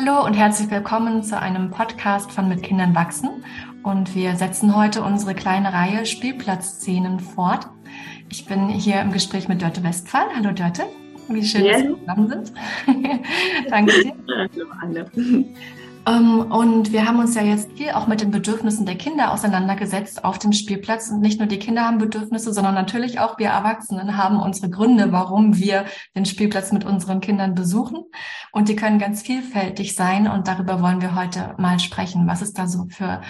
Hallo und herzlich willkommen zu einem Podcast von Mit Kindern wachsen. Und wir setzen heute unsere kleine Reihe Spielplatzszenen fort. Ich bin hier im Gespräch mit Dörte Westphal. Hallo Dörte. Wie schön, ja. dass wir zusammen sind. Danke dir. Hallo alle. Ähm, und wir haben uns ja jetzt viel auch mit den Bedürfnissen der Kinder auseinandergesetzt auf dem Spielplatz. Und nicht nur die Kinder haben Bedürfnisse, sondern natürlich auch wir Erwachsenen haben unsere Gründe, warum wir den Spielplatz mit unseren Kindern besuchen. Und die können ganz vielfältig sein. Und darüber wollen wir heute mal sprechen, was es da so für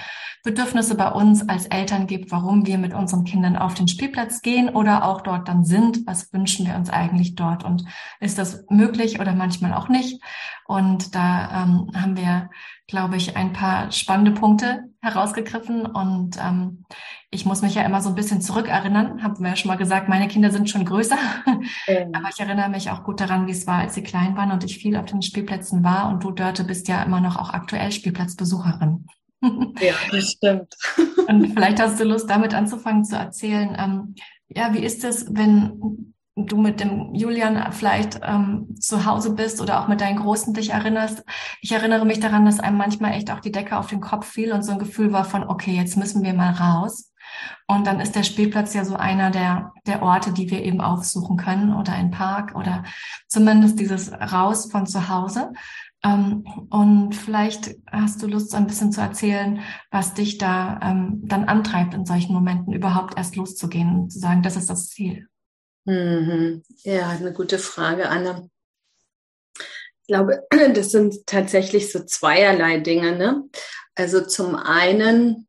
Bedürfnisse bei uns als Eltern gibt, warum wir mit unseren Kindern auf den Spielplatz gehen oder auch dort dann sind. Was wünschen wir uns eigentlich dort? Und ist das möglich oder manchmal auch nicht? Und da ähm, haben wir, glaube ich, ein paar spannende Punkte herausgegriffen. Und ähm, ich muss mich ja immer so ein bisschen zurückerinnern. Haben wir ja schon mal gesagt, meine Kinder sind schon größer. Mhm. Aber ich erinnere mich auch gut daran, wie es war, als sie klein waren und ich viel auf den Spielplätzen war. Und du, Dörte, bist ja immer noch auch aktuell Spielplatzbesucherin. Ja, das stimmt. Und vielleicht hast du Lust, damit anzufangen zu erzählen. Ähm, ja, wie ist es, wenn du mit dem Julian vielleicht ähm, zu Hause bist oder auch mit deinen Großen dich erinnerst. Ich erinnere mich daran, dass einem manchmal echt auch die Decke auf den Kopf fiel und so ein Gefühl war von, okay, jetzt müssen wir mal raus. Und dann ist der Spielplatz ja so einer der, der Orte, die wir eben aufsuchen können oder ein Park oder zumindest dieses Raus von zu Hause. Ähm, und vielleicht hast du Lust, so ein bisschen zu erzählen, was dich da ähm, dann antreibt, in solchen Momenten überhaupt erst loszugehen und zu sagen, das ist das Ziel. Mhm. Ja, eine gute Frage, Anne. Ich glaube, das sind tatsächlich so zweierlei Dinge. Ne? Also zum einen,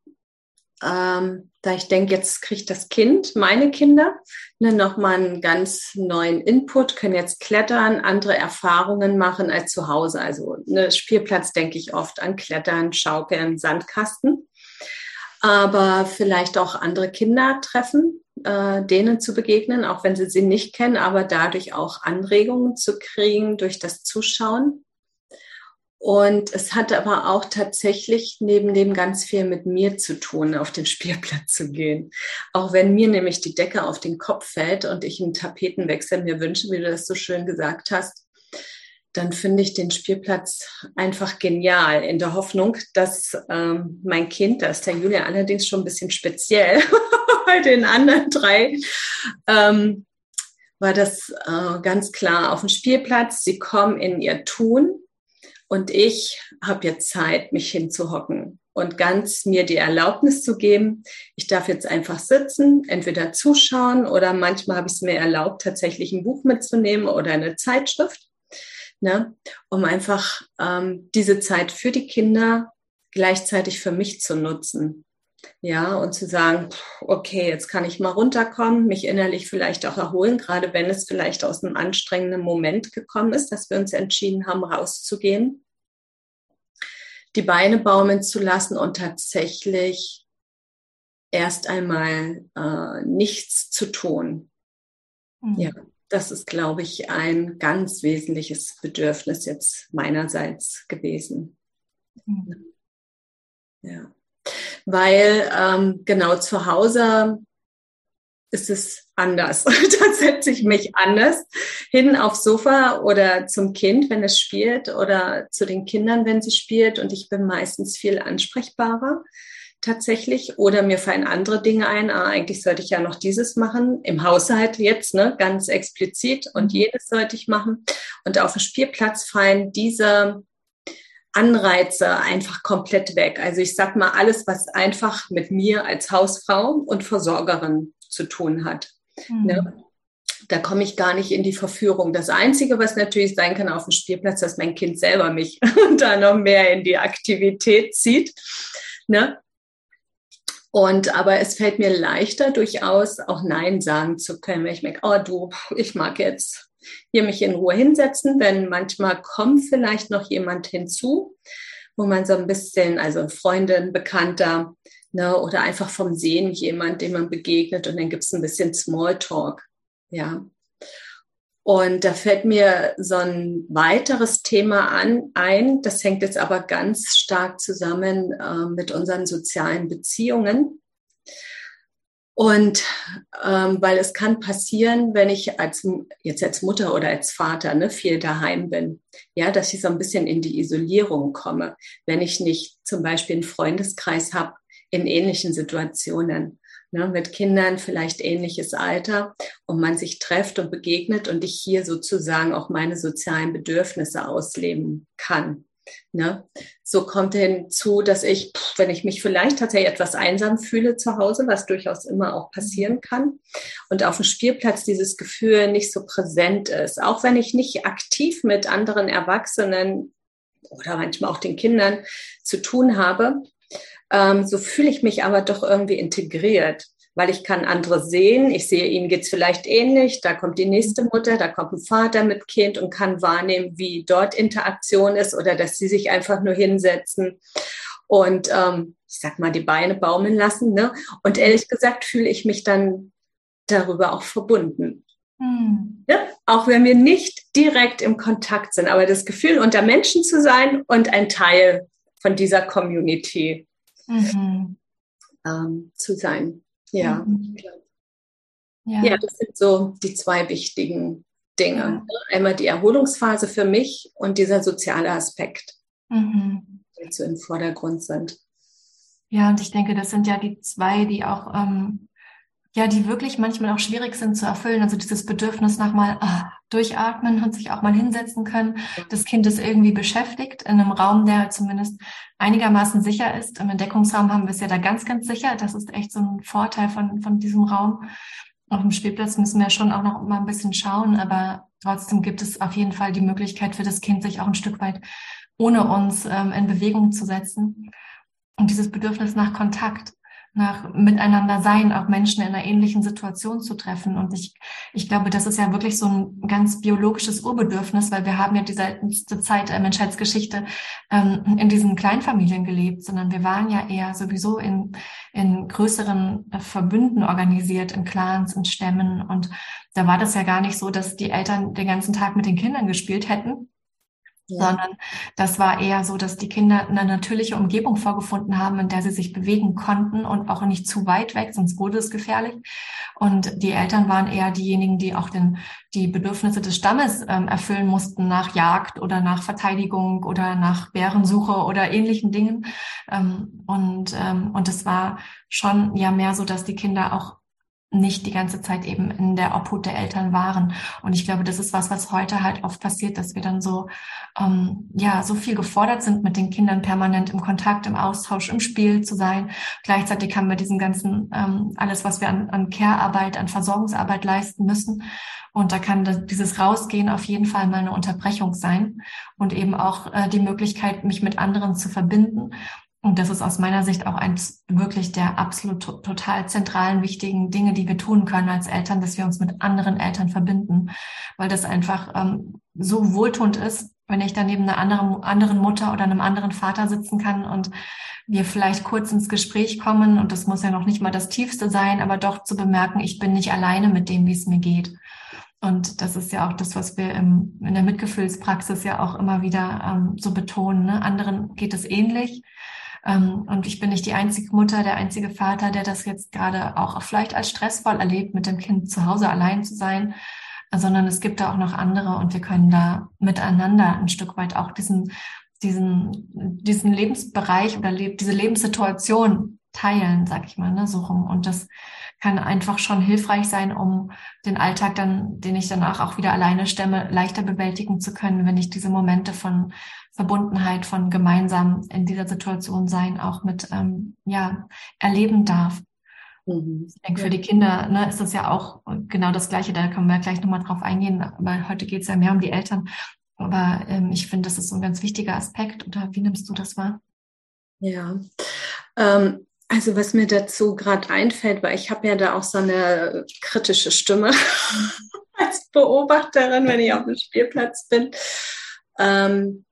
ähm, da ich denke, jetzt kriegt das Kind, meine Kinder, ne, nochmal einen ganz neuen Input, können jetzt klettern, andere Erfahrungen machen als zu Hause. Also ne, Spielplatz denke ich oft an Klettern, Schaukeln, Sandkasten. Aber vielleicht auch andere Kinder treffen, äh, denen zu begegnen, auch wenn sie sie nicht kennen, aber dadurch auch Anregungen zu kriegen durch das Zuschauen. Und es hat aber auch tatsächlich neben dem ganz viel mit mir zu tun, auf den Spielplatz zu gehen. Auch wenn mir nämlich die Decke auf den Kopf fällt und ich einen Tapetenwechsel mir wünsche, wie du das so schön gesagt hast, dann finde ich den Spielplatz einfach genial, in der Hoffnung, dass ähm, mein Kind, da ist der Julia allerdings schon ein bisschen speziell, bei den anderen drei, ähm, war das äh, ganz klar auf dem Spielplatz. Sie kommen in ihr Tun und ich habe jetzt Zeit, mich hinzuhocken und ganz mir die Erlaubnis zu geben, ich darf jetzt einfach sitzen, entweder zuschauen oder manchmal habe ich es mir erlaubt, tatsächlich ein Buch mitzunehmen oder eine Zeitschrift ne? um einfach ähm, diese Zeit für die Kinder gleichzeitig für mich zu nutzen. Ja, und zu sagen, okay, jetzt kann ich mal runterkommen, mich innerlich vielleicht auch erholen, gerade wenn es vielleicht aus einem anstrengenden Moment gekommen ist, dass wir uns entschieden haben, rauszugehen, die Beine baumeln zu lassen und tatsächlich erst einmal äh, nichts zu tun. Mhm. Ja, das ist, glaube ich, ein ganz wesentliches Bedürfnis jetzt meinerseits gewesen. Mhm. Ja. Weil ähm, genau zu Hause ist es anders. da setze ich mich anders hin aufs Sofa oder zum Kind, wenn es spielt, oder zu den Kindern, wenn sie spielt. Und ich bin meistens viel ansprechbarer tatsächlich. Oder mir fallen andere Dinge ein. Ah, eigentlich sollte ich ja noch dieses machen. Im Haushalt jetzt, ne, ganz explizit. Und mhm. jedes sollte ich machen. Und auf dem Spielplatz fallen diese Anreize einfach komplett weg. Also ich sag mal, alles, was einfach mit mir als Hausfrau und Versorgerin zu tun hat. Mhm. Ne? Da komme ich gar nicht in die Verführung. Das Einzige, was natürlich sein kann auf dem Spielplatz, dass mein Kind selber mich da noch mehr in die Aktivität zieht. Ne? Und aber es fällt mir leichter, durchaus auch Nein sagen zu können, wenn ich merke, oh du, ich mag jetzt hier mich in Ruhe hinsetzen, denn manchmal kommt vielleicht noch jemand hinzu, wo man so ein bisschen, also Freundin, Bekannter, ne, oder einfach vom Sehen jemand, dem man begegnet und dann gibt es ein bisschen Smalltalk, ja. Und da fällt mir so ein weiteres Thema an, ein, das hängt jetzt aber ganz stark zusammen äh, mit unseren sozialen Beziehungen. Und ähm, weil es kann passieren, wenn ich als jetzt als Mutter oder als Vater ne, viel daheim bin, ja, dass ich so ein bisschen in die Isolierung komme, wenn ich nicht zum Beispiel einen Freundeskreis habe in ähnlichen Situationen. Ne, mit Kindern vielleicht ähnliches Alter und man sich trefft und begegnet und ich hier sozusagen auch meine sozialen Bedürfnisse ausleben kann. Ne? So kommt hinzu, dass ich, wenn ich mich vielleicht tatsächlich etwas einsam fühle zu Hause, was durchaus immer auch passieren kann, und auf dem Spielplatz dieses Gefühl nicht so präsent ist, auch wenn ich nicht aktiv mit anderen Erwachsenen oder manchmal auch den Kindern zu tun habe, ähm, so fühle ich mich aber doch irgendwie integriert weil ich kann andere sehen. Ich sehe, ihnen geht's vielleicht ähnlich. Da kommt die nächste Mutter, da kommt ein Vater mit Kind und kann wahrnehmen, wie dort Interaktion ist oder dass sie sich einfach nur hinsetzen und ähm, ich sag mal die Beine baumeln lassen. Ne? Und ehrlich gesagt fühle ich mich dann darüber auch verbunden. Hm. Ja? Auch wenn wir nicht direkt im Kontakt sind, aber das Gefühl, unter Menschen zu sein und ein Teil von dieser Community mhm. ähm, zu sein. Ja. Mhm. ja. Ja. das sind so die zwei wichtigen Dinge. Ja. Einmal die Erholungsphase für mich und dieser soziale Aspekt, mhm. die so im Vordergrund sind. Ja, und ich denke, das sind ja die zwei, die auch ähm, ja, die wirklich manchmal auch schwierig sind zu erfüllen. Also dieses Bedürfnis nach mal ah, durchatmen und sich auch mal hinsetzen können. Das Kind ist irgendwie beschäftigt in einem Raum, der zumindest einigermaßen sicher ist. Im Entdeckungsraum haben wir es ja da ganz, ganz sicher. Das ist echt so ein Vorteil von, von diesem Raum. Auf dem Spielplatz müssen wir schon auch noch mal ein bisschen schauen, aber trotzdem gibt es auf jeden Fall die Möglichkeit für das Kind, sich auch ein Stück weit ohne uns ähm, in Bewegung zu setzen. Und dieses Bedürfnis nach Kontakt nach Miteinander sein, auch Menschen in einer ähnlichen Situation zu treffen. Und ich, ich glaube, das ist ja wirklich so ein ganz biologisches Urbedürfnis, weil wir haben ja die seltenste Zeit der Menschheitsgeschichte ähm, in diesen Kleinfamilien gelebt, sondern wir waren ja eher sowieso in, in größeren Verbünden organisiert, in Clans, in Stämmen. Und da war das ja gar nicht so, dass die Eltern den ganzen Tag mit den Kindern gespielt hätten, sondern das war eher so, dass die Kinder eine natürliche Umgebung vorgefunden haben, in der sie sich bewegen konnten und auch nicht zu weit weg, sonst wurde es gefährlich. Und die Eltern waren eher diejenigen, die auch den, die Bedürfnisse des Stammes ähm, erfüllen mussten nach Jagd oder nach Verteidigung oder nach Bärensuche oder ähnlichen Dingen. Ähm, und, ähm, und es war schon ja mehr so, dass die Kinder auch nicht die ganze Zeit eben in der Obhut der Eltern waren. Und ich glaube, das ist was, was heute halt oft passiert, dass wir dann so, ähm, ja, so viel gefordert sind, mit den Kindern permanent im Kontakt, im Austausch, im Spiel zu sein. Gleichzeitig haben wir diesen ganzen, ähm, alles, was wir an, an Care-Arbeit, an Versorgungsarbeit leisten müssen. Und da kann das, dieses Rausgehen auf jeden Fall mal eine Unterbrechung sein und eben auch äh, die Möglichkeit, mich mit anderen zu verbinden und das ist aus meiner Sicht auch eins wirklich der absolut to total zentralen, wichtigen Dinge, die wir tun können als Eltern, dass wir uns mit anderen Eltern verbinden, weil das einfach ähm, so wohltuend ist, wenn ich dann neben einer anderen, anderen Mutter oder einem anderen Vater sitzen kann und wir vielleicht kurz ins Gespräch kommen und das muss ja noch nicht mal das Tiefste sein, aber doch zu bemerken, ich bin nicht alleine mit dem, wie es mir geht. Und das ist ja auch das, was wir im, in der Mitgefühlspraxis ja auch immer wieder ähm, so betonen. Ne? Anderen geht es ähnlich. Ähm, und ich bin nicht die einzige Mutter, der einzige Vater, der das jetzt gerade auch vielleicht als stressvoll erlebt, mit dem Kind zu Hause allein zu sein, sondern es gibt da auch noch andere und wir können da miteinander ein Stück weit auch diesen, diesen, diesen Lebensbereich oder diese Lebenssituation teilen, sag ich mal, ne, so rum. Und das kann einfach schon hilfreich sein, um den Alltag dann, den ich danach auch wieder alleine stemme, leichter bewältigen zu können, wenn ich diese Momente von Verbundenheit, von gemeinsam in dieser Situation sein auch mit ähm, ja erleben darf. Mhm. Ich denke, für die Kinder ne, ist das ja auch genau das Gleiche. Da können wir gleich nochmal drauf eingehen. Aber heute geht es ja mehr um die Eltern. Aber ähm, ich finde, das ist so ein ganz wichtiger Aspekt. Oder wie nimmst du das wahr? Ja, ähm, also was mir dazu gerade einfällt, weil ich habe ja da auch so eine kritische Stimme als Beobachterin, wenn ich auf dem Spielplatz bin. Ähm,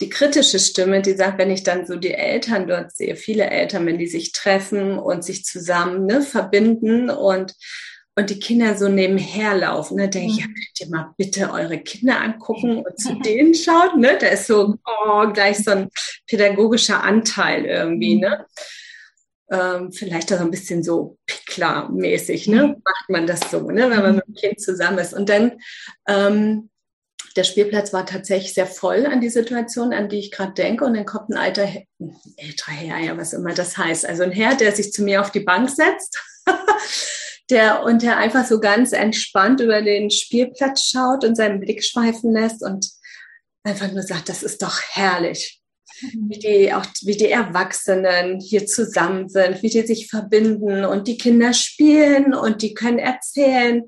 die kritische Stimme, die sagt, wenn ich dann so die Eltern dort sehe, viele Eltern, wenn die sich treffen und sich zusammen ne, verbinden und, und die Kinder so nebenher laufen, ne, denke ich, ja, könnt ihr mal bitte eure Kinder angucken und zu denen schauen, ne? Da ist so oh, gleich so ein pädagogischer Anteil irgendwie, ne? ähm, vielleicht auch ein bisschen so Pickler-mäßig, ne? Mhm. Macht man das so, ne? Wenn man mit dem Kind zusammen ist. Und dann ähm, der Spielplatz war tatsächlich sehr voll an die Situation, an die ich gerade denke. Und dann kommt ein alter, älterer Herr, ja, was immer das heißt. Also ein Herr, der sich zu mir auf die Bank setzt. der, und der einfach so ganz entspannt über den Spielplatz schaut und seinen Blick schweifen lässt und einfach nur sagt, das ist doch herrlich wie die, auch wie die Erwachsenen hier zusammen sind, wie die sich verbinden und die Kinder spielen und die können erzählen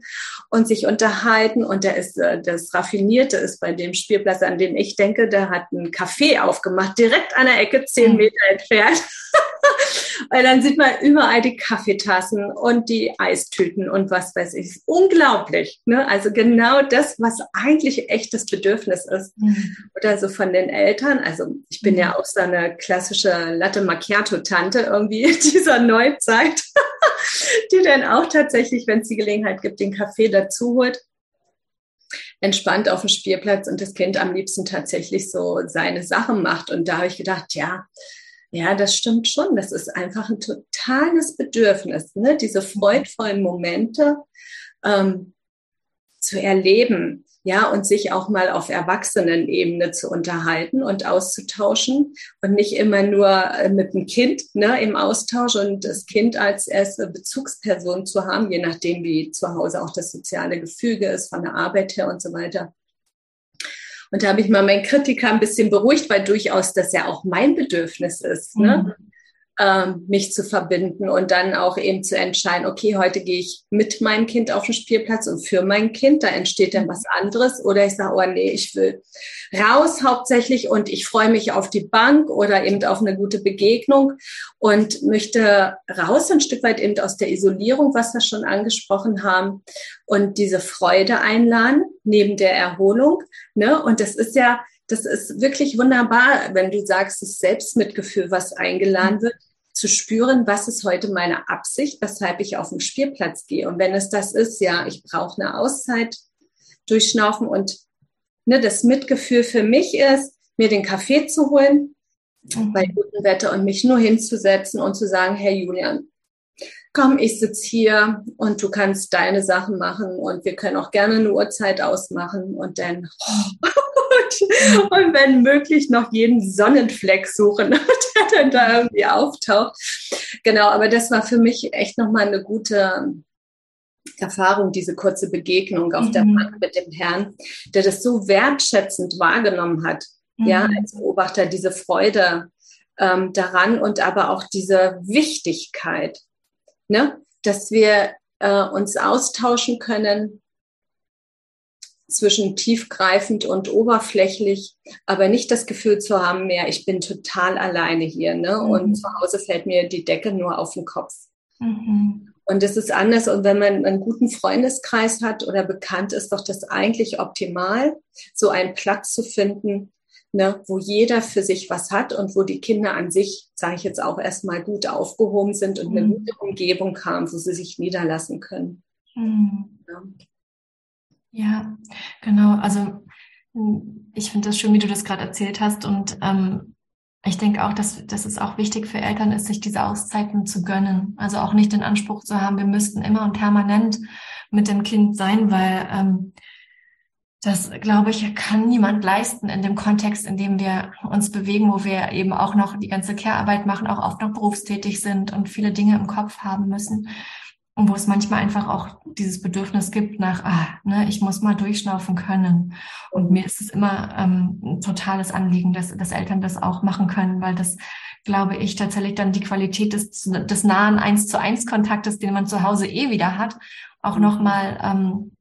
und sich unterhalten. Und der ist, äh, das Raffinierte ist bei dem Spielplatz, an den ich denke, der hat einen Café aufgemacht, direkt an der Ecke zehn mhm. Meter entfernt. Weil dann sieht man überall die Kaffeetassen und die Eistüten und was weiß ich. Unglaublich. Ne? Also genau das, was eigentlich echtes Bedürfnis ist. Mhm. Oder so von den Eltern. Also ich bin ja mhm. auch so eine klassische Latte Macchiato-Tante irgendwie dieser Neuzeit, die dann auch tatsächlich, wenn es die Gelegenheit gibt, den Kaffee dazu holt entspannt auf dem Spielplatz und das Kind am liebsten tatsächlich so seine Sachen macht. Und da habe ich gedacht, ja, ja, das stimmt schon. Das ist einfach ein totales Bedürfnis, ne? diese freudvollen Momente ähm, zu erleben, ja, und sich auch mal auf Erwachsenenebene zu unterhalten und auszutauschen und nicht immer nur äh, mit dem Kind ne, im Austausch und das Kind als erste Bezugsperson zu haben, je nachdem, wie zu Hause auch das soziale Gefüge ist, von der Arbeit her und so weiter. Und da habe ich mal meinen Kritiker ein bisschen beruhigt, weil durchaus das ja auch mein Bedürfnis ist. Ne? Mhm ähm, mich zu verbinden und dann auch eben zu entscheiden, okay, heute gehe ich mit meinem Kind auf den Spielplatz und für mein Kind, da entsteht dann was anderes. Oder ich sage, oh nee, ich will raus hauptsächlich und ich freue mich auf die Bank oder eben auf eine gute Begegnung und möchte raus ein Stück weit eben aus der Isolierung, was wir schon angesprochen haben, und diese Freude einladen neben der Erholung. Ne? Und das ist ja, das ist wirklich wunderbar, wenn du sagst, das Selbstmitgefühl, was eingeladen wird, zu spüren, was ist heute meine Absicht, weshalb ich auf den Spielplatz gehe. Und wenn es das ist, ja, ich brauche eine Auszeit durchschnaufen und ne, das Mitgefühl für mich ist, mir den Kaffee zu holen mhm. bei gutem Wetter und mich nur hinzusetzen und zu sagen, Herr Julian, komm, ich sitze hier und du kannst deine Sachen machen und wir können auch gerne eine Uhrzeit ausmachen und dann oh, und wenn möglich noch jeden Sonnenfleck suchen, der dann da irgendwie auftaucht. Genau, aber das war für mich echt nochmal eine gute Erfahrung, diese kurze Begegnung auf mhm. der Bank mit dem Herrn, der das so wertschätzend wahrgenommen hat, mhm. ja, als Beobachter, diese Freude ähm, daran und aber auch diese Wichtigkeit, ne, dass wir äh, uns austauschen können, zwischen tiefgreifend und oberflächlich, aber nicht das Gefühl zu haben, mehr, ich bin total alleine hier. Ne? Mhm. Und zu Hause fällt mir die Decke nur auf den Kopf. Mhm. Und es ist anders. Und wenn man einen guten Freundeskreis hat oder bekannt ist, doch das eigentlich optimal, so einen Platz zu finden, ne, wo jeder für sich was hat und wo die Kinder an sich, sage ich jetzt auch erstmal, gut aufgehoben sind und mhm. eine gute Umgebung haben, wo sie sich niederlassen können. Mhm. Ja. Ja, genau. Also hm, ich finde das schön, wie du das gerade erzählt hast. Und ähm, ich denke auch, dass, dass es auch wichtig für Eltern ist, sich diese Auszeiten zu gönnen. Also auch nicht den Anspruch zu haben, wir müssten immer und permanent mit dem Kind sein, weil ähm, das, glaube ich, kann niemand leisten in dem Kontext, in dem wir uns bewegen, wo wir eben auch noch die ganze Care-Arbeit machen, auch oft noch berufstätig sind und viele Dinge im Kopf haben müssen. Und wo es manchmal einfach auch dieses Bedürfnis gibt nach, ah, ne, ich muss mal durchschnaufen können. Und mir ist es immer ähm, ein totales Anliegen, dass, dass Eltern das auch machen können, weil das, glaube ich, tatsächlich dann die Qualität des, des nahen eins zu eins Kontaktes, den man zu Hause eh wieder hat, auch nochmal ähm,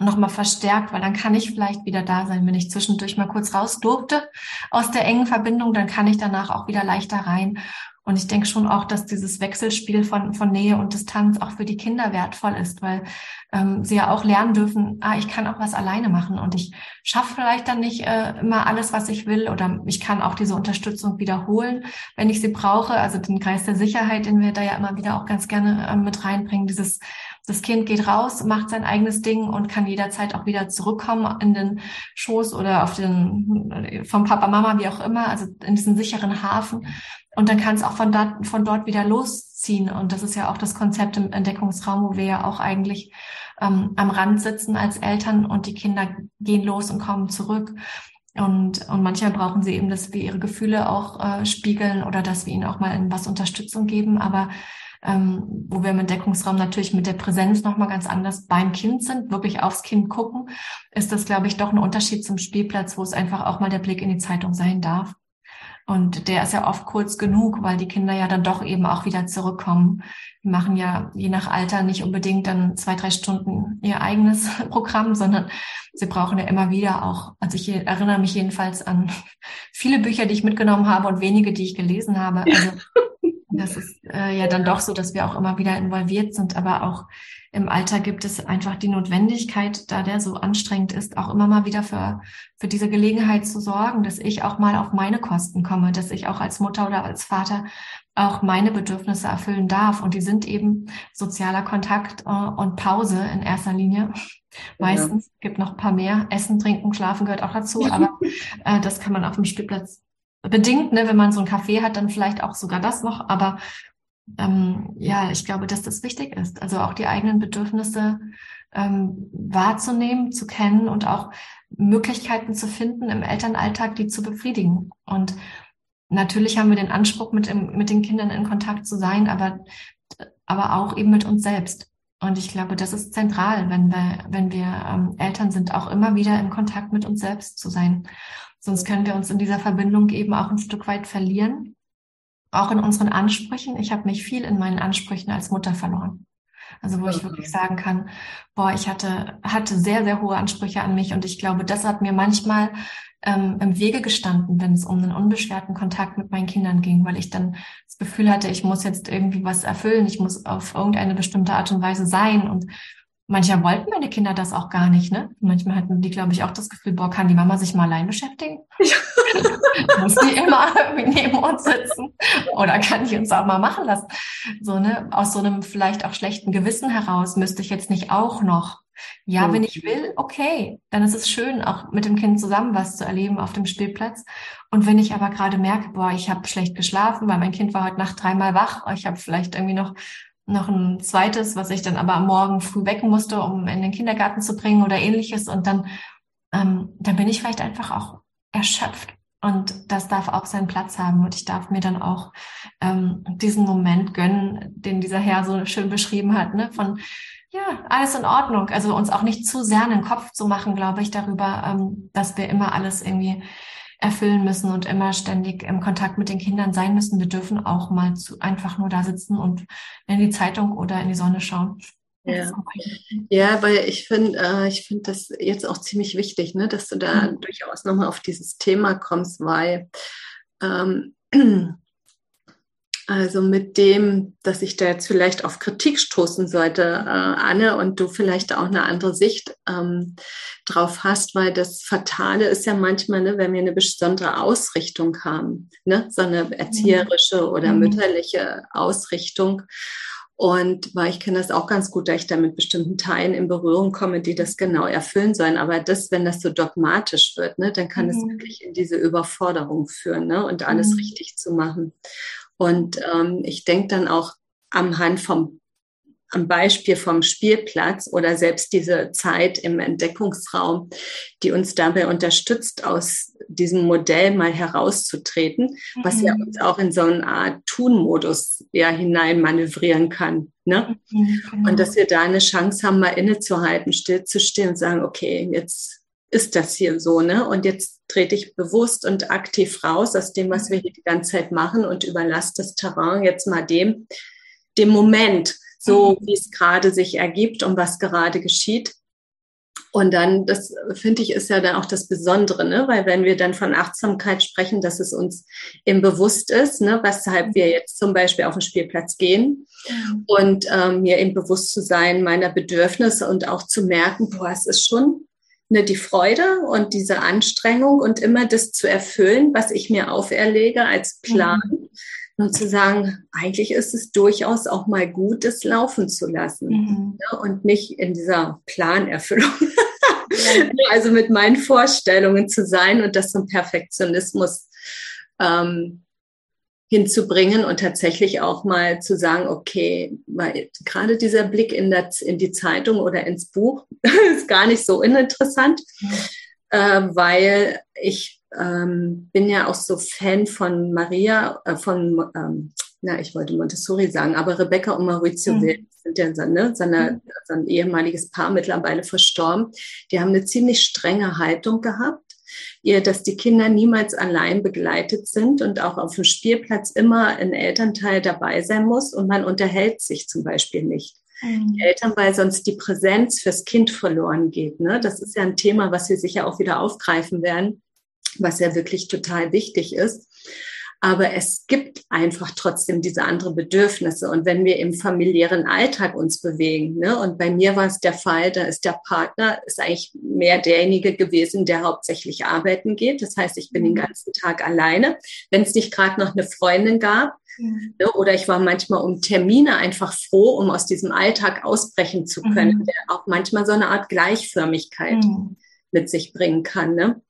noch mal verstärkt, weil dann kann ich vielleicht wieder da sein. Wenn ich zwischendurch mal kurz raus durfte aus der engen Verbindung, dann kann ich danach auch wieder leichter rein. Und ich denke schon auch, dass dieses Wechselspiel von, von Nähe und Distanz auch für die Kinder wertvoll ist, weil ähm, sie ja auch lernen dürfen, ah, ich kann auch was alleine machen und ich schaffe vielleicht dann nicht äh, immer alles, was ich will oder ich kann auch diese Unterstützung wiederholen, wenn ich sie brauche. Also den Kreis der Sicherheit, den wir da ja immer wieder auch ganz gerne äh, mit reinbringen, dieses das Kind geht raus, macht sein eigenes Ding und kann jederzeit auch wieder zurückkommen in den Schoß oder auf den vom Papa, Mama, wie auch immer, also in diesen sicheren Hafen. Und dann kann es auch von dort, von dort wieder losziehen. Und das ist ja auch das Konzept im Entdeckungsraum, wo wir ja auch eigentlich ähm, am Rand sitzen als Eltern und die Kinder gehen los und kommen zurück. Und, und manchmal brauchen sie eben, dass wir ihre Gefühle auch äh, spiegeln oder dass wir ihnen auch mal in was Unterstützung geben. Aber ähm, wo wir im Entdeckungsraum natürlich mit der Präsenz nochmal ganz anders beim Kind sind, wirklich aufs Kind gucken, ist das, glaube ich, doch ein Unterschied zum Spielplatz, wo es einfach auch mal der Blick in die Zeitung sein darf. Und der ist ja oft kurz genug, weil die Kinder ja dann doch eben auch wieder zurückkommen. Die machen ja je nach Alter nicht unbedingt dann zwei, drei Stunden ihr eigenes Programm, sondern sie brauchen ja immer wieder auch, also ich erinnere mich jedenfalls an viele Bücher, die ich mitgenommen habe und wenige, die ich gelesen habe. Also das ist äh, ja dann doch so, dass wir auch immer wieder involviert sind, aber auch im Alter gibt es einfach die Notwendigkeit, da der so anstrengend ist, auch immer mal wieder für, für diese Gelegenheit zu sorgen, dass ich auch mal auf meine Kosten komme, dass ich auch als Mutter oder als Vater auch meine Bedürfnisse erfüllen darf. Und die sind eben sozialer Kontakt äh, und Pause in erster Linie. Meistens ja. gibt noch ein paar mehr. Essen, Trinken, Schlafen gehört auch dazu, aber äh, das kann man auf dem Spielplatz bedingt, ne, wenn man so ein Café hat, dann vielleicht auch sogar das noch. Aber ähm, ja, ich glaube, dass das wichtig ist. Also auch die eigenen Bedürfnisse ähm, wahrzunehmen, zu kennen und auch Möglichkeiten zu finden im Elternalltag, die zu befriedigen. Und natürlich haben wir den Anspruch, mit, im, mit den Kindern in Kontakt zu sein, aber, aber auch eben mit uns selbst. Und ich glaube, das ist zentral, wenn wir, wenn wir ähm, Eltern sind, auch immer wieder in Kontakt mit uns selbst zu sein. Sonst können wir uns in dieser Verbindung eben auch ein Stück weit verlieren. Auch in unseren Ansprüchen. Ich habe mich viel in meinen Ansprüchen als Mutter verloren. Also wo ich wirklich sagen kann, boah, ich hatte, hatte sehr, sehr hohe Ansprüche an mich und ich glaube, das hat mir manchmal ähm, im Wege gestanden, wenn es um einen unbeschwerten Kontakt mit meinen Kindern ging, weil ich dann das Gefühl hatte, ich muss jetzt irgendwie was erfüllen, ich muss auf irgendeine bestimmte Art und Weise sein und Manchmal wollten meine Kinder das auch gar nicht, ne? Manchmal hatten die, glaube ich, auch das Gefühl, boah, kann die Mama sich mal allein beschäftigen? Muss die immer irgendwie neben uns sitzen? Oder kann die uns auch mal machen lassen? So, ne? Aus so einem vielleicht auch schlechten Gewissen heraus müsste ich jetzt nicht auch noch. Ja, mhm. wenn ich will, okay, dann ist es schön, auch mit dem Kind zusammen was zu erleben auf dem Spielplatz. Und wenn ich aber gerade merke, boah, ich habe schlecht geschlafen, weil mein Kind war heute Nacht dreimal wach, ich habe vielleicht irgendwie noch noch ein zweites, was ich dann aber am Morgen früh wecken musste, um in den Kindergarten zu bringen oder ähnliches. Und dann, ähm, dann bin ich vielleicht einfach auch erschöpft. Und das darf auch seinen Platz haben. Und ich darf mir dann auch ähm, diesen Moment gönnen, den dieser Herr so schön beschrieben hat, ne? von ja, alles in Ordnung. Also uns auch nicht zu sehr in den Kopf zu machen, glaube ich, darüber, ähm, dass wir immer alles irgendwie erfüllen müssen und immer ständig im Kontakt mit den Kindern sein müssen. Wir dürfen auch mal zu, einfach nur da sitzen und in die Zeitung oder in die Sonne schauen. Ja, ja weil ich finde, äh, ich finde das jetzt auch ziemlich wichtig, ne, dass du da mhm. durchaus nochmal auf dieses Thema kommst, weil ähm, also mit dem, dass ich da jetzt vielleicht auf Kritik stoßen sollte, äh, Anne, und du vielleicht auch eine andere Sicht ähm, drauf hast, weil das Fatale ist ja manchmal, ne, wenn wir eine besondere Ausrichtung haben, ne, so eine erzieherische oder mhm. mütterliche Ausrichtung. Und weil ich kenne das auch ganz gut, da ich da mit bestimmten Teilen in Berührung komme, die das genau erfüllen sollen. Aber das, wenn das so dogmatisch wird, ne, dann kann mhm. es wirklich in diese Überforderung führen ne, und alles mhm. richtig zu machen. Und ähm, ich denke dann auch am Hand vom am Beispiel vom Spielplatz oder selbst diese Zeit im Entdeckungsraum, die uns dabei unterstützt, aus diesem Modell mal herauszutreten, mhm. was ja mhm. uns auch in so eine Art Tun-Modus ja hinein manövrieren kann. Ne? Mhm, genau. Und dass wir da eine Chance haben, mal innezuhalten, stillzustehen und sagen, okay, jetzt ist das hier so, ne? Und jetzt trete ich bewusst und aktiv raus aus dem, was wir hier die ganze Zeit machen und überlasse das Terrain jetzt mal dem, dem Moment, so mhm. wie es gerade sich ergibt und was gerade geschieht. Und dann, das finde ich, ist ja dann auch das Besondere, ne? weil wenn wir dann von Achtsamkeit sprechen, dass es uns im Bewusst ist, ne? weshalb wir jetzt zum Beispiel auf den Spielplatz gehen mhm. und ähm, mir eben bewusst zu sein meiner Bedürfnisse und auch zu merken, boah, es ist schon ne, die Freude und diese Anstrengung und immer das zu erfüllen, was ich mir auferlege als Plan. Mhm. Und zu sagen, eigentlich ist es durchaus auch mal gut, das laufen zu lassen mhm. ne, und nicht in dieser Planerfüllung. also mit meinen Vorstellungen zu sein und das zum Perfektionismus ähm, hinzubringen und tatsächlich auch mal zu sagen, okay, weil gerade dieser Blick in, der, in die Zeitung oder ins Buch ist gar nicht so uninteressant, äh, weil ich ähm, bin ja auch so Fan von Maria, äh, von, ähm, na, ich wollte Montessori sagen, aber Rebecca und Maurizio mhm. Sind ja ne, seine, mhm. sein ehemaliges Paar mittlerweile verstorben. Die haben eine ziemlich strenge Haltung gehabt dass die Kinder niemals allein begleitet sind und auch auf dem Spielplatz immer ein Elternteil dabei sein muss und man unterhält sich zum Beispiel nicht. Mhm. Die Eltern, weil sonst die Präsenz fürs Kind verloren geht. Ne? Das ist ja ein Thema, was wir sicher auch wieder aufgreifen werden, was ja wirklich total wichtig ist. Aber es gibt einfach trotzdem diese anderen Bedürfnisse. Und wenn wir im familiären Alltag uns bewegen, ne, und bei mir war es der Fall, da ist der Partner, ist eigentlich mehr derjenige gewesen, der hauptsächlich arbeiten geht. Das heißt, ich bin den mhm. ganzen Tag alleine. Wenn es nicht gerade noch eine Freundin gab, mhm. ne, oder ich war manchmal um Termine einfach froh, um aus diesem Alltag ausbrechen zu können, mhm. der auch manchmal so eine Art Gleichförmigkeit mhm. mit sich bringen kann. Ne?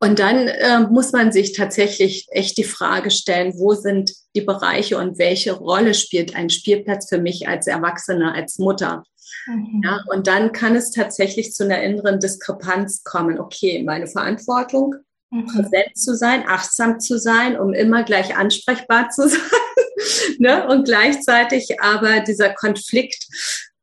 Und dann äh, muss man sich tatsächlich echt die Frage stellen, wo sind die Bereiche und welche Rolle spielt ein Spielplatz für mich als Erwachsene, als Mutter? Mhm. Ja, und dann kann es tatsächlich zu einer inneren Diskrepanz kommen. Okay, meine Verantwortung, mhm. präsent zu sein, achtsam zu sein, um immer gleich ansprechbar zu sein. ne? Und gleichzeitig aber dieser Konflikt,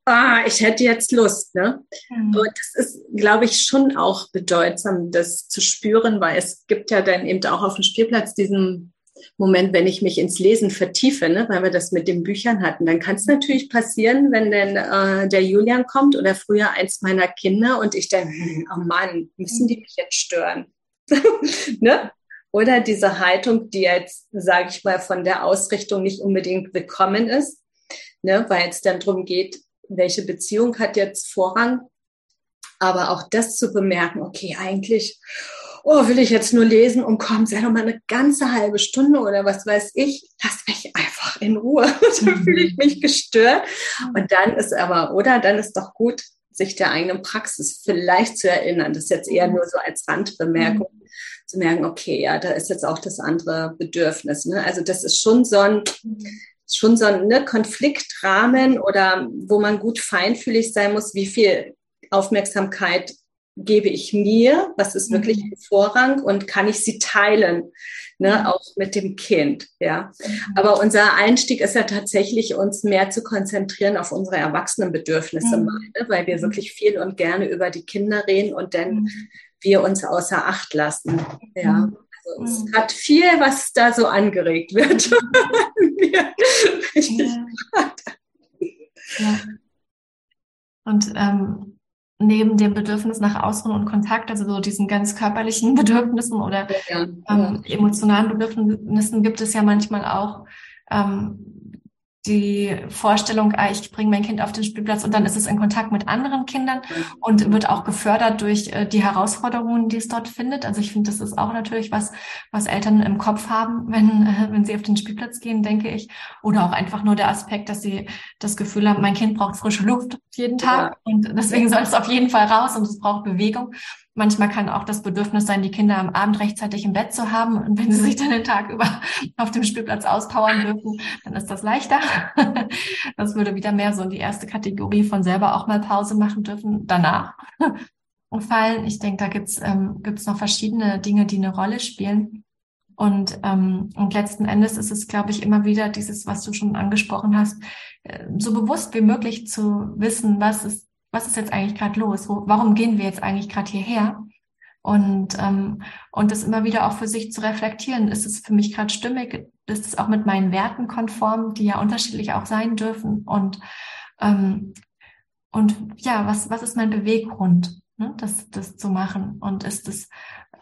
ah, ich hätte jetzt Lust. Ne? Mhm. Und das ist, glaube ich, schon auch bedeutsam, das zu spüren, weil es gibt ja dann eben auch auf dem Spielplatz diesen Moment, wenn ich mich ins Lesen vertiefe, ne, weil wir das mit den Büchern hatten, dann kann es natürlich passieren, wenn denn äh, der Julian kommt oder früher eins meiner Kinder und ich denke, hm, oh Mann, müssen die mich jetzt stören? ne? Oder diese Haltung, die jetzt, sage ich mal, von der Ausrichtung nicht unbedingt willkommen ist, ne, weil es dann darum geht, welche Beziehung hat jetzt Vorrang. Aber auch das zu bemerken, okay, eigentlich, oh, will ich jetzt nur lesen und komm, sei doch mal eine ganze halbe Stunde oder was weiß ich, lass mich einfach in Ruhe. dann fühle ich mich gestört. Und dann ist aber, oder dann ist doch gut, sich der eigenen Praxis vielleicht zu erinnern. Das ist jetzt eher nur so als Randbemerkung, mhm. zu merken, okay, ja, da ist jetzt auch das andere Bedürfnis. Ne? Also das ist schon so ein, schon so ein ne, Konfliktrahmen oder wo man gut feinfühlig sein muss, wie viel Aufmerksamkeit gebe ich mir, was ist wirklich mhm. Vorrang und kann ich sie teilen, ne, mhm. auch mit dem Kind, ja. Mhm. Aber unser Einstieg ist ja tatsächlich, uns mehr zu konzentrieren auf unsere Erwachsenenbedürfnisse, mhm. ne, weil wir wirklich viel und gerne über die Kinder reden und dann wir uns außer Acht lassen, ja. Also es mhm. hat viel, was da so angeregt wird. ja. ja. Und ähm, neben dem Bedürfnis nach Ausruhen und Kontakt, also so diesen ganz körperlichen Bedürfnissen oder ja, ähm, emotionalen Bedürfnissen, gibt es ja manchmal auch ähm, die Vorstellung, ah, ich bringe mein Kind auf den Spielplatz und dann ist es in Kontakt mit anderen Kindern und wird auch gefördert durch äh, die Herausforderungen, die es dort findet. Also ich finde, das ist auch natürlich was, was Eltern im Kopf haben, wenn, äh, wenn sie auf den Spielplatz gehen, denke ich. Oder auch einfach nur der Aspekt, dass sie das Gefühl haben, mein Kind braucht frische Luft jeden Tag ja. und deswegen soll es auf jeden Fall raus und es braucht Bewegung. Manchmal kann auch das Bedürfnis sein, die Kinder am Abend rechtzeitig im Bett zu haben. Und wenn sie sich dann den Tag über auf dem Spielplatz auspowern dürfen, dann ist das leichter. Das würde wieder mehr so in die erste Kategorie von selber auch mal Pause machen dürfen danach fallen. Ich denke, da gibt's ähm, gibt's noch verschiedene Dinge, die eine Rolle spielen. Und, ähm, und letzten Endes ist es, glaube ich, immer wieder dieses, was du schon angesprochen hast, äh, so bewusst wie möglich zu wissen, was ist was ist jetzt eigentlich gerade los? Wo, warum gehen wir jetzt eigentlich gerade hierher? Und, ähm, und das immer wieder auch für sich zu reflektieren. Ist es für mich gerade stimmig? Ist es auch mit meinen Werten konform, die ja unterschiedlich auch sein dürfen? Und, ähm, und ja, was, was ist mein Beweggrund, ne, das, das zu machen? Und ist es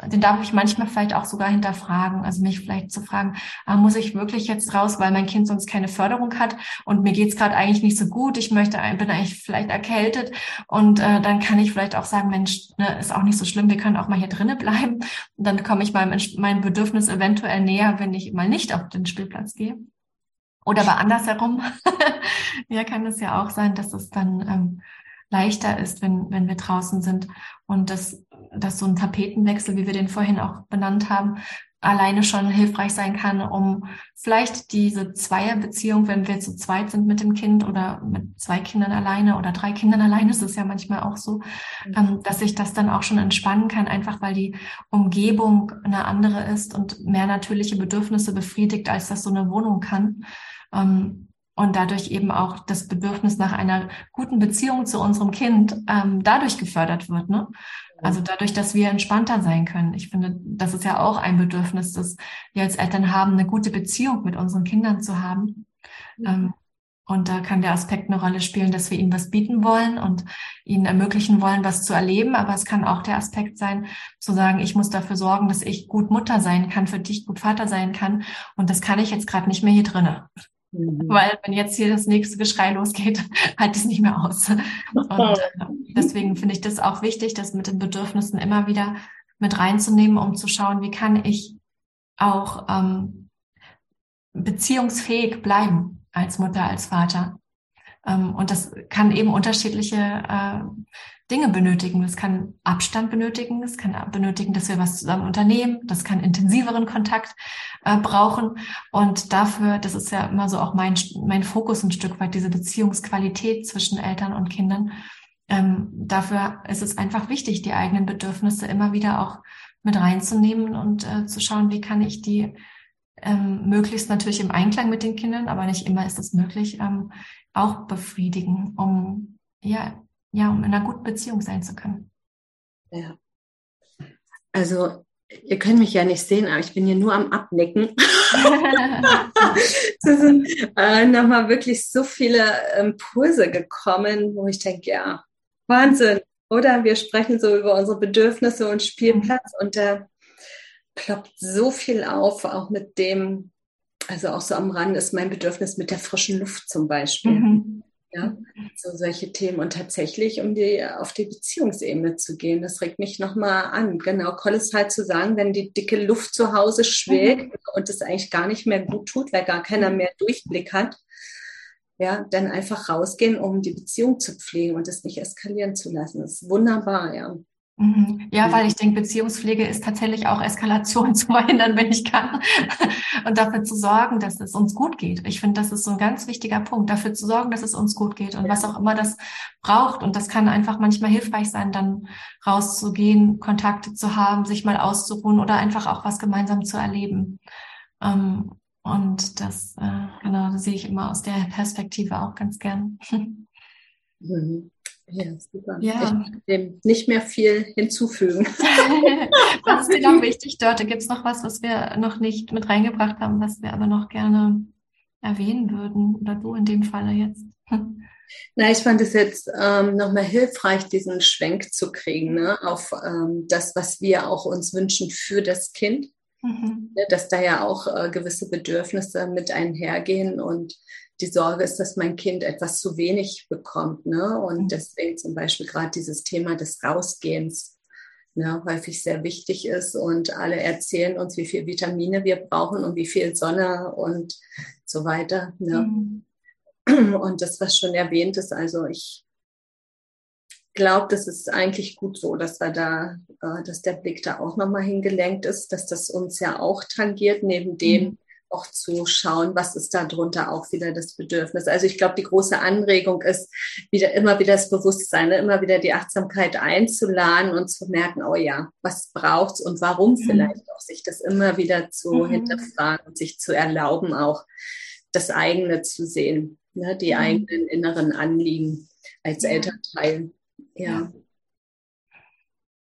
den darf ich manchmal vielleicht auch sogar hinterfragen. Also mich vielleicht zu fragen, ah, muss ich wirklich jetzt raus, weil mein Kind sonst keine Förderung hat und mir geht's gerade eigentlich nicht so gut. Ich möchte, bin eigentlich vielleicht erkältet und äh, dann kann ich vielleicht auch sagen, Mensch, ne, ist auch nicht so schlimm, wir können auch mal hier drinnen bleiben. Und dann komme ich meinem, meinem Bedürfnis eventuell näher, wenn ich mal nicht auf den Spielplatz gehe. Oder aber andersherum. ja, kann es ja auch sein, dass es dann ähm, leichter ist, wenn, wenn wir draußen sind und dass, dass so ein Tapetenwechsel, wie wir den vorhin auch benannt haben, alleine schon hilfreich sein kann, um vielleicht diese Zweierbeziehung, wenn wir zu zweit sind mit dem Kind oder mit zwei Kindern alleine oder drei Kindern alleine, ist es ja manchmal auch so, mhm. ähm, dass ich das dann auch schon entspannen kann, einfach weil die Umgebung eine andere ist und mehr natürliche Bedürfnisse befriedigt, als das so eine Wohnung kann. Und dadurch eben auch das Bedürfnis nach einer guten Beziehung zu unserem Kind ähm, dadurch gefördert wird. Ne? Also dadurch, dass wir entspannter sein können. Ich finde, das ist ja auch ein Bedürfnis, das wir als Eltern haben, eine gute Beziehung mit unseren Kindern zu haben. Ähm, und da kann der Aspekt eine Rolle spielen, dass wir ihnen was bieten wollen und ihnen ermöglichen wollen, was zu erleben. Aber es kann auch der Aspekt sein, zu sagen, ich muss dafür sorgen, dass ich gut Mutter sein kann, für dich gut Vater sein kann. Und das kann ich jetzt gerade nicht mehr hier drinnen. Mhm. Weil wenn jetzt hier das nächste Geschrei losgeht, halte ich es nicht mehr aus. Und äh, deswegen finde ich das auch wichtig, das mit den Bedürfnissen immer wieder mit reinzunehmen, um zu schauen, wie kann ich auch ähm, beziehungsfähig bleiben als Mutter, als Vater. Ähm, und das kann eben unterschiedliche äh, Dinge benötigen. Das kann Abstand benötigen, das kann benötigen, dass wir was zusammen unternehmen, das kann intensiveren Kontakt äh, brauchen. Und dafür, das ist ja immer so auch mein, mein Fokus ein Stück weit, diese Beziehungsqualität zwischen Eltern und Kindern. Ähm, dafür ist es einfach wichtig, die eigenen Bedürfnisse immer wieder auch mit reinzunehmen und äh, zu schauen, wie kann ich die ähm, möglichst natürlich im Einklang mit den Kindern, aber nicht immer ist es möglich, ähm, auch befriedigen, um ja ja, um in einer guten Beziehung sein zu können. Ja. Also, ihr könnt mich ja nicht sehen, aber ich bin hier nur am Abnicken. es sind äh, nochmal wirklich so viele Impulse gekommen, wo ich denke, ja, Wahnsinn, oder? Wir sprechen so über unsere Bedürfnisse und Spielplatz und da ploppt so viel auf, auch mit dem, also auch so am Rand ist mein Bedürfnis mit der frischen Luft zum Beispiel. Mhm. Ja, so solche Themen und tatsächlich, um die auf die Beziehungsebene zu gehen. Das regt mich nochmal an. Genau, Collis halt zu sagen, wenn die dicke Luft zu Hause schwelgt mhm. und es eigentlich gar nicht mehr gut tut, weil gar keiner mehr Durchblick hat, ja, dann einfach rausgehen, um die Beziehung zu pflegen und es nicht eskalieren zu lassen. Das ist wunderbar, ja. Mhm. Ja, weil ich denke, Beziehungspflege ist tatsächlich auch Eskalation zu verhindern, wenn ich kann. Und dafür zu sorgen, dass es uns gut geht. Ich finde, das ist so ein ganz wichtiger Punkt, dafür zu sorgen, dass es uns gut geht und was auch immer das braucht. Und das kann einfach manchmal hilfreich sein, dann rauszugehen, Kontakte zu haben, sich mal auszuruhen oder einfach auch was gemeinsam zu erleben. Ähm, und das, äh, genau, das sehe ich immer aus der Perspektive auch ganz gern. Mhm. Ja, super. Ja. Ich dem nicht mehr viel hinzufügen. was ist dir noch wichtig, Dörte? Gibt es noch was, was wir noch nicht mit reingebracht haben, was wir aber noch gerne erwähnen würden? Oder du in dem Falle jetzt? Na, ich fand es jetzt ähm, nochmal hilfreich, diesen Schwenk zu kriegen ne, auf ähm, das, was wir auch uns wünschen für das Kind. Mhm. Ne, dass da ja auch äh, gewisse Bedürfnisse mit einhergehen und die Sorge ist, dass mein Kind etwas zu wenig bekommt. Ne? Und mhm. deswegen zum Beispiel gerade dieses Thema des Rausgehens ne, häufig sehr wichtig ist. Und alle erzählen uns, wie viel Vitamine wir brauchen und wie viel Sonne und so weiter. Ne? Mhm. Und das, was schon erwähnt ist, also ich glaube, das ist eigentlich gut so, dass wir da, äh, dass der Blick da auch nochmal hingelenkt ist, dass das uns ja auch tangiert, neben dem, mhm auch zu schauen, was ist da drunter auch wieder das Bedürfnis. Also ich glaube, die große Anregung ist, wieder immer wieder das Bewusstsein, ne? immer wieder die Achtsamkeit einzuladen und zu merken, oh ja, was braucht's und warum mhm. vielleicht auch sich das immer wieder zu mhm. hinterfragen und sich zu erlauben, auch das eigene zu sehen, ne? die mhm. eigenen inneren Anliegen als. Elternteil. Ja.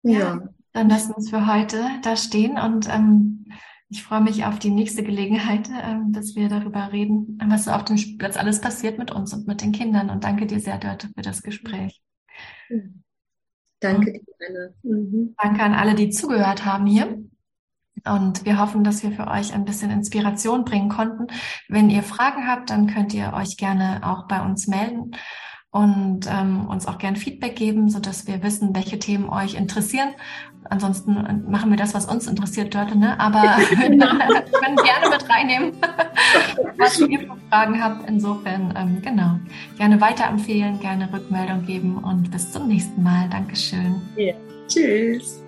ja. ja. Dann lassen wir uns für heute da stehen und ähm, ich freue mich auf die nächste Gelegenheit, ähm, dass wir darüber reden, was auf dem Platz alles passiert mit uns und mit den Kindern. Und danke dir sehr, Dörte, für das Gespräch. Danke dir, Anne. Mhm. Danke an alle, die zugehört haben hier. Und wir hoffen, dass wir für euch ein bisschen Inspiration bringen konnten. Wenn ihr Fragen habt, dann könnt ihr euch gerne auch bei uns melden und ähm, uns auch gern Feedback geben, so dass wir wissen, welche Themen euch interessieren. Ansonsten äh, machen wir das, was uns interessiert, Dörte, ne? Aber wir können gerne mit reinnehmen, was ihr für Fragen habt. Insofern, ähm, genau, gerne weiterempfehlen, gerne Rückmeldung geben und bis zum nächsten Mal. Dankeschön. Ja. Tschüss.